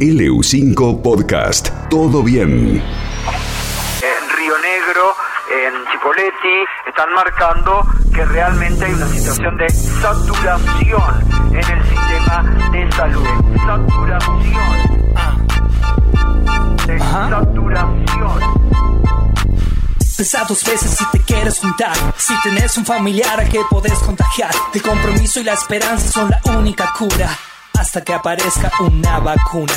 LU5 Podcast. Todo bien. En Río Negro, en Chipoletti, están marcando que realmente hay una situación de saturación en el sistema de salud. Saturación. De saturación. Pensa dos veces si te quieres juntar, si tenés un familiar a que podés contagiar. El compromiso y la esperanza son la única cura hasta que aparezca una vacuna.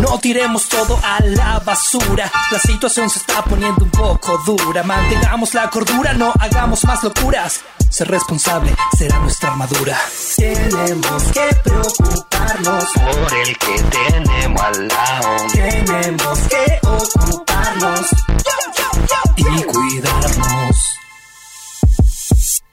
No tiremos todo a la basura, la situación se está poniendo un poco dura. Mantengamos la cordura, no hagamos más locuras. Ser responsable será nuestra armadura. Tenemos que preocuparnos por el que tenemos al lado. Tenemos que ocuparnos y cuidarnos.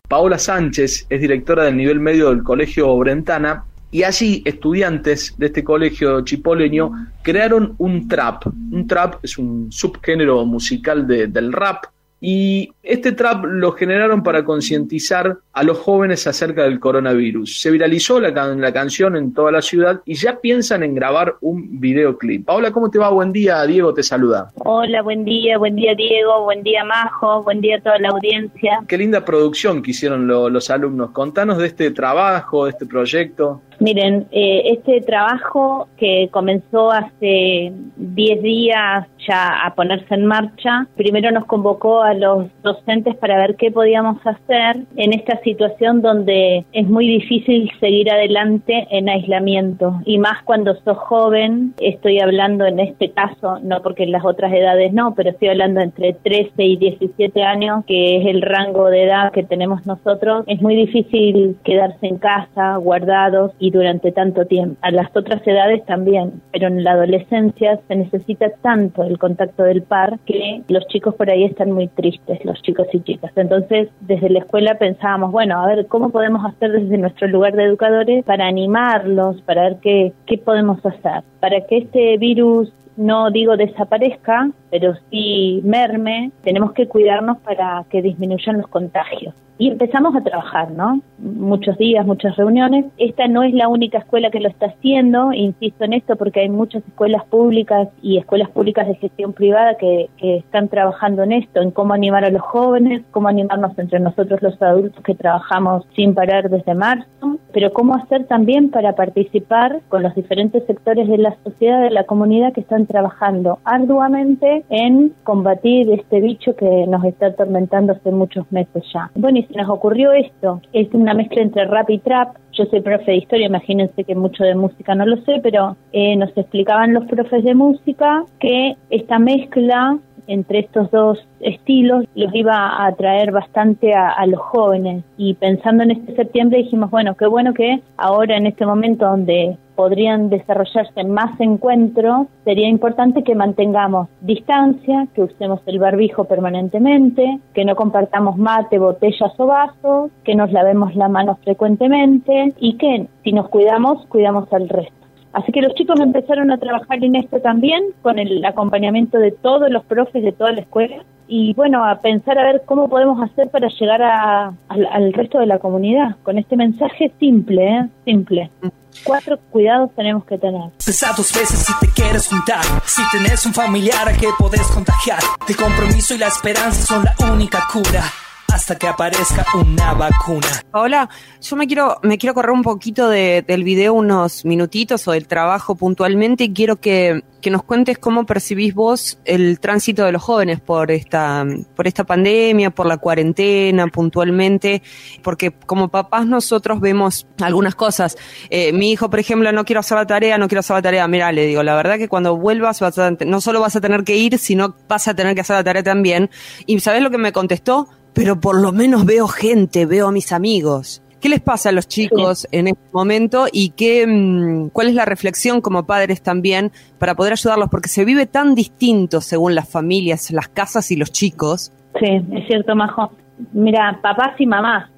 Paola Sánchez es directora del nivel medio del Colegio Brentana y allí estudiantes de este colegio chipoleño crearon un trap. Un trap es un subgénero musical de- del rap y este trap lo generaron para concientizar a los jóvenes acerca del coronavirus. Se viralizó la, can- la canción en toda la ciudad y ya piensan en grabar un videoclip. Paola, ¿cómo te va? Buen día, Diego te saluda. Hola, buen día, buen día Diego, buen día Majo, buen día a toda la audiencia. Qué linda producción que hicieron lo- los alumnos. Contanos de este trabajo, de este proyecto. Miren, eh, este trabajo que comenzó hace 10 días ya a ponerse en marcha, primero nos convocó a los docentes para ver qué podíamos hacer en esta situación donde es muy difícil seguir adelante en aislamiento y más cuando sos joven, estoy hablando en este caso, no porque en las otras edades no, pero estoy hablando entre 13 y 17 años, que es el rango de edad que tenemos nosotros, es muy difícil quedarse en casa, guardados y durante tanto tiempo. A las otras edades también, pero en la adolescencia se necesita tanto el contacto del par que los chicos por ahí están muy tristes, los chicos y chicas. Entonces, desde la escuela pensábamos, bueno, a ver, ¿cómo podemos hacer desde nuestro lugar de educadores para animarlos, para ver qué, qué podemos hacer? Para que este virus no digo desaparezca, pero sí merme, tenemos que cuidarnos para que disminuyan los contagios. Y empezamos a trabajar, ¿no? Muchos días, muchas reuniones. Esta no es la única escuela que lo está haciendo, insisto en esto porque hay muchas escuelas públicas y escuelas públicas de gestión privada que, que están trabajando en esto, en cómo animar a los jóvenes, cómo animarnos entre nosotros los adultos que trabajamos sin parar desde marzo, pero cómo hacer también para participar con los diferentes sectores de la sociedad, de la comunidad que están trabajando arduamente en combatir este bicho que nos está atormentando hace muchos meses ya. Bueno, y se nos ocurrió esto, es una mezcla entre rap y trap. Yo soy profe de historia, imagínense que mucho de música no lo sé, pero eh, nos explicaban los profes de música que esta mezcla entre estos dos estilos los iba a atraer bastante a, a los jóvenes y pensando en este septiembre dijimos bueno qué bueno que ahora en este momento donde podrían desarrollarse más encuentros sería importante que mantengamos distancia que usemos el barbijo permanentemente que no compartamos mate botellas o vasos que nos lavemos las manos frecuentemente y que si nos cuidamos cuidamos al resto Así que los chicos empezaron a trabajar en esto también, con el acompañamiento de todos los profes de toda la escuela, y bueno, a pensar a ver cómo podemos hacer para llegar al, al resto de la comunidad, con este mensaje simple, ¿eh? simple. Cuatro cuidados tenemos que tener. Pensá dos veces si te quieres juntar, si tenés un familiar a que podés contagiar. El compromiso y la esperanza son la única cura hasta que aparezca una vacuna. Hola, yo me quiero, me quiero correr un poquito de, del video unos minutitos o del trabajo puntualmente y quiero que, que nos cuentes cómo percibís vos el tránsito de los jóvenes por esta, por esta pandemia, por la cuarentena puntualmente, porque como papás nosotros vemos algunas cosas. Eh, mi hijo, por ejemplo, no quiero hacer la tarea, no quiero hacer la tarea. Mira, le digo, la verdad que cuando vuelvas vas a, no solo vas a tener que ir, sino vas a tener que hacer la tarea también. Y ¿sabes lo que me contestó? Pero por lo menos veo gente, veo a mis amigos. ¿Qué les pasa a los chicos en este momento y qué, mmm, cuál es la reflexión como padres también para poder ayudarlos? Porque se vive tan distinto según las familias, las casas y los chicos. Sí, es cierto, Majo. Mira, papás y mamás,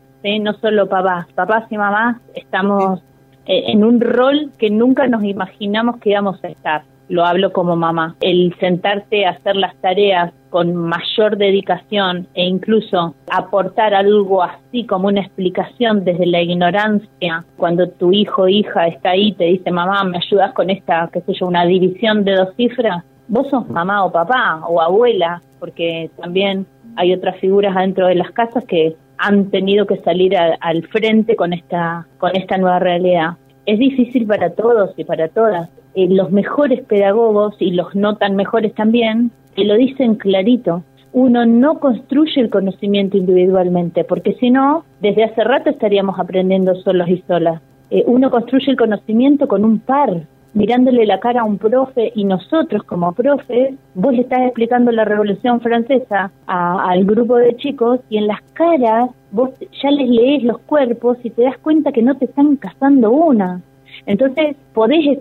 no solo papás, papás y mamás estamos eh, en un rol que nunca nos imaginamos que íbamos a estar. Lo hablo como mamá. El sentarte a hacer las tareas con mayor dedicación e incluso aportar algo así como una explicación desde la ignorancia, cuando tu hijo o hija está ahí te dice, mamá, ¿me ayudas con esta, qué sé yo, una división de dos cifras? Vos sos mamá o papá o abuela, porque también hay otras figuras dentro de las casas que han tenido que salir al frente con esta, con esta nueva realidad. Es difícil para todos y para todas. Eh, los mejores pedagogos y los no tan mejores también te lo dicen clarito. Uno no construye el conocimiento individualmente, porque si no, desde hace rato estaríamos aprendiendo solos y solas. Eh, uno construye el conocimiento con un par, mirándole la cara a un profe y nosotros como profes, vos le estás explicando la Revolución Francesa al grupo de chicos y en las caras vos ya les lees los cuerpos y te das cuenta que no te están cazando una. Entonces, podés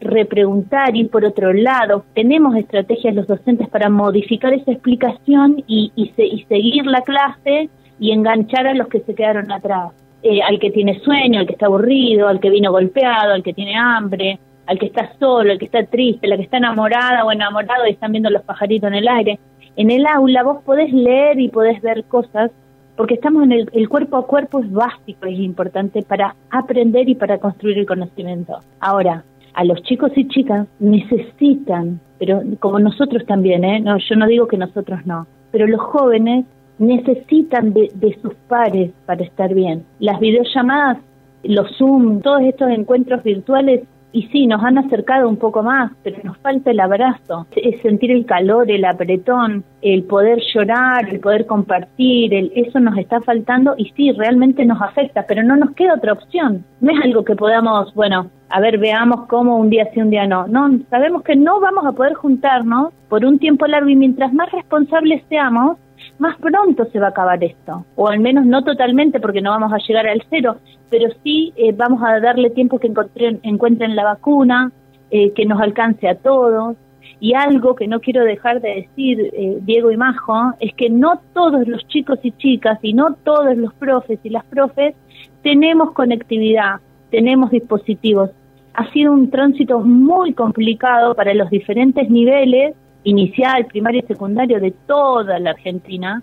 repreguntar, ir por otro lado. Tenemos estrategias los docentes para modificar esa explicación y, y, y seguir la clase y enganchar a los que se quedaron atrás. Eh, al que tiene sueño, al que está aburrido, al que vino golpeado, al que tiene hambre, al que está solo, al que está triste, la que está enamorada o enamorado y están viendo los pajaritos en el aire. En el aula vos podés leer y podés ver cosas porque estamos en el, el cuerpo a cuerpo es básico, es importante para aprender y para construir el conocimiento. Ahora, a los chicos y chicas necesitan, pero como nosotros también, ¿eh? no, yo no digo que nosotros no, pero los jóvenes necesitan de, de sus pares para estar bien. Las videollamadas, los Zoom, todos estos encuentros virtuales y sí, nos han acercado un poco más, pero nos falta el abrazo, es sentir el calor, el apretón, el poder llorar, el poder compartir, el, eso nos está faltando y sí, realmente nos afecta, pero no nos queda otra opción. No es algo que podamos, bueno, a ver, veamos cómo un día sí, un día no. No, sabemos que no vamos a poder juntarnos por un tiempo largo y mientras más responsables seamos, más pronto se va a acabar esto, o al menos no totalmente porque no vamos a llegar al cero, pero sí eh, vamos a darle tiempo que encuentren, la vacuna, eh, que nos alcance a todos. Y algo que no quiero dejar de decir, eh, Diego y Majo, es que no todos los chicos y chicas y no todos los profes y las profes tenemos conectividad, tenemos dispositivos. Ha sido un tránsito muy complicado para los diferentes niveles inicial, primario y secundario de toda la Argentina,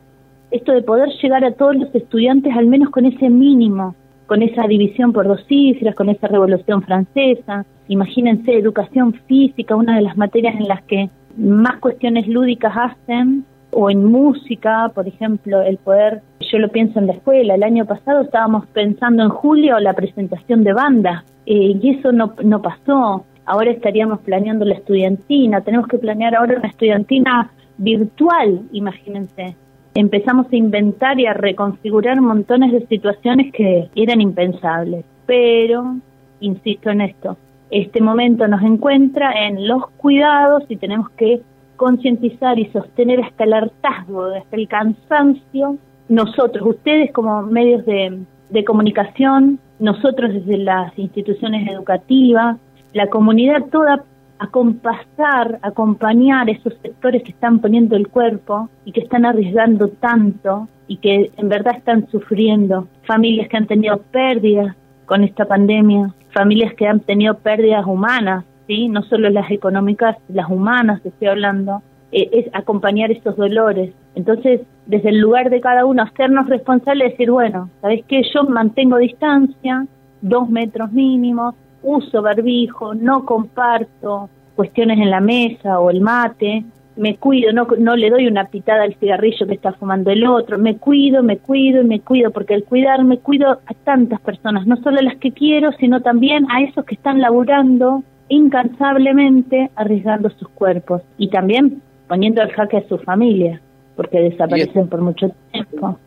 esto de poder llegar a todos los estudiantes al menos con ese mínimo, con esa división por dos cifras, con esa revolución francesa. Imagínense, educación física, una de las materias en las que más cuestiones lúdicas hacen, o en música, por ejemplo, el poder, yo lo pienso en la escuela, el año pasado estábamos pensando en julio la presentación de banda, eh, y eso no, no pasó ahora estaríamos planeando la estudiantina, tenemos que planear ahora una estudiantina virtual, imagínense. Empezamos a inventar y a reconfigurar montones de situaciones que eran impensables. Pero, insisto en esto, este momento nos encuentra en los cuidados y tenemos que concientizar y sostener hasta el hartazgo, hasta el cansancio, nosotros, ustedes como medios de, de comunicación, nosotros desde las instituciones educativas, la comunidad toda acompasar, acompañar esos sectores que están poniendo el cuerpo y que están arriesgando tanto y que en verdad están sufriendo, familias que han tenido pérdidas con esta pandemia, familias que han tenido pérdidas humanas, ¿sí? no solo las económicas, las humanas estoy hablando, eh, es acompañar esos dolores. Entonces, desde el lugar de cada uno, hacernos responsables decir, bueno, ¿sabes qué? Yo mantengo distancia, dos metros mínimos, uso barbijo, no comparto cuestiones en la mesa o el mate, me cuido, no, no le doy una pitada al cigarrillo que está fumando el otro, me cuido, me cuido y me cuido, porque al cuidarme cuido a tantas personas, no solo a las que quiero, sino también a esos que están laburando incansablemente arriesgando sus cuerpos y también poniendo al jaque a su familia, porque desaparecen por mucho tiempo.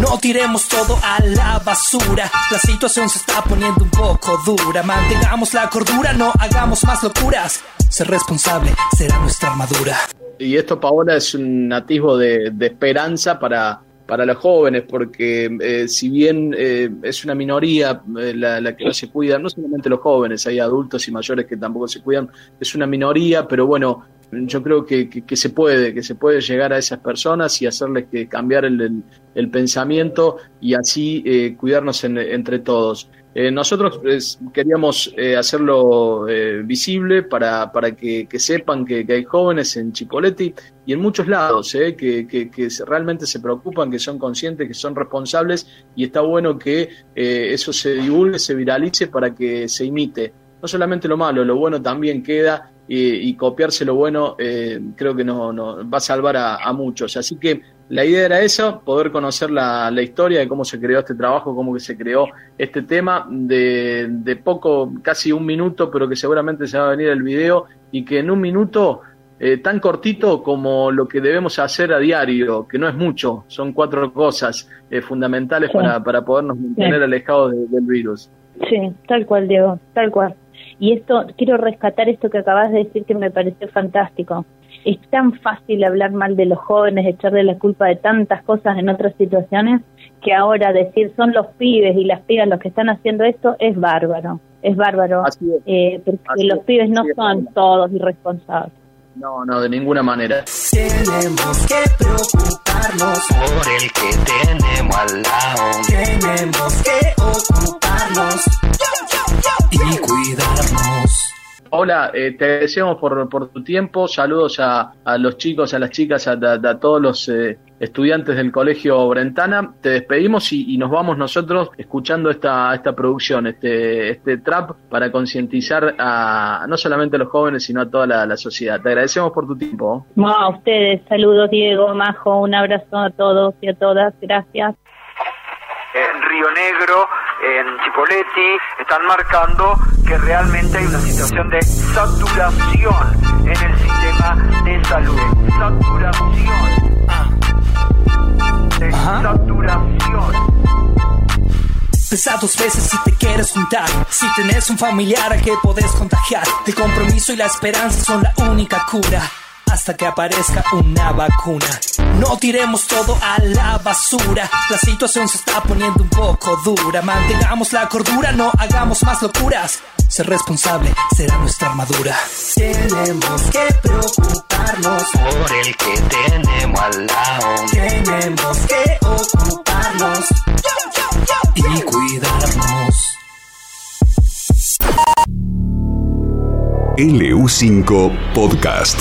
No tiremos todo a la basura. La situación se está poniendo un poco dura. Mantengamos la cordura, no hagamos más locuras. Ser responsable será nuestra armadura. Y esto, Paola, es un atisbo de, esperanza para, para los jóvenes, porque eh, si bien eh, es una minoría eh, la, la, que no se cuida, no solamente los jóvenes, hay adultos y mayores que tampoco se cuidan, es una minoría, pero bueno, yo creo que, que, se puede, que se puede llegar a esas personas y hacerles que cambiar el, el, pensamiento y así eh, cuidarnos entre todos. Eh, nosotros queríamos eh, hacerlo eh, visible para, para que, sepan que, hay jóvenes en Chipoletti y en muchos lados que, que, realmente se preocupan, que son conscientes, que son responsables y está bueno que eso se divulgue, se viralice para que se imite. No solamente lo malo, lo bueno también queda y, copiarse lo bueno creo que no, no, va a salvar a, a muchos. Así que la idea era esa, poder conocer la, historia de cómo se creó este trabajo, cómo que se creó este tema, de, de, poco, casi un minuto, pero que seguramente se va a venir el video y que en un minuto eh, tan cortito como lo que debemos hacer a diario, que no es mucho, son cuatro cosas eh, fundamentales para, para podernos mantener alejados del virus. Sí, tal cual, Diego, tal cual. Y esto, quiero rescatar esto que acabas de decir que me pareció fantástico es tan fácil hablar mal de los jóvenes, echarle la culpa de tantas cosas en otras situaciones, que ahora decir son los pibes y las pibas los que están haciendo esto es bárbaro, es bárbaro, eh, porque los pibes no son todos irresponsables. No, no, de ninguna manera. Tenemos que preocuparnos por el que tenemos al lado. Tenemos que ocuparnos y cuidarnos. Hola, eh, te agradecemos por, por, tu tiempo. Saludos a, a, los chicos, a las chicas, a, a, todos los eh, estudiantes del Colegio Brentana. Te despedimos y, nos vamos nosotros escuchando esta, esta producción, este, este trap, para concientizar a no solamente a los jóvenes, sino a toda la, sociedad. Te agradecemos por tu tiempo. a ustedes, saludos Diego, Majo, un abrazo a todos y a todas. Gracias. En Río Negro en Chipoletti están marcando que realmente hay una situación de saturación en el sistema de salud. Saturación. De saturación. Pesa dos veces si te quieres juntar. Si tenés un familiar a que podés contagiar. El compromiso y la esperanza son la única cura hasta que aparezca una vacuna. No tiremos todo a la basura, la situación se está poniendo un poco dura. Mantengamos la cordura, no hagamos más locuras. Ser responsable será nuestra armadura. Tenemos que preocuparnos por el que tenemos al lado. Tenemos que ocuparnos y cuidarnos. LU5 Podcast.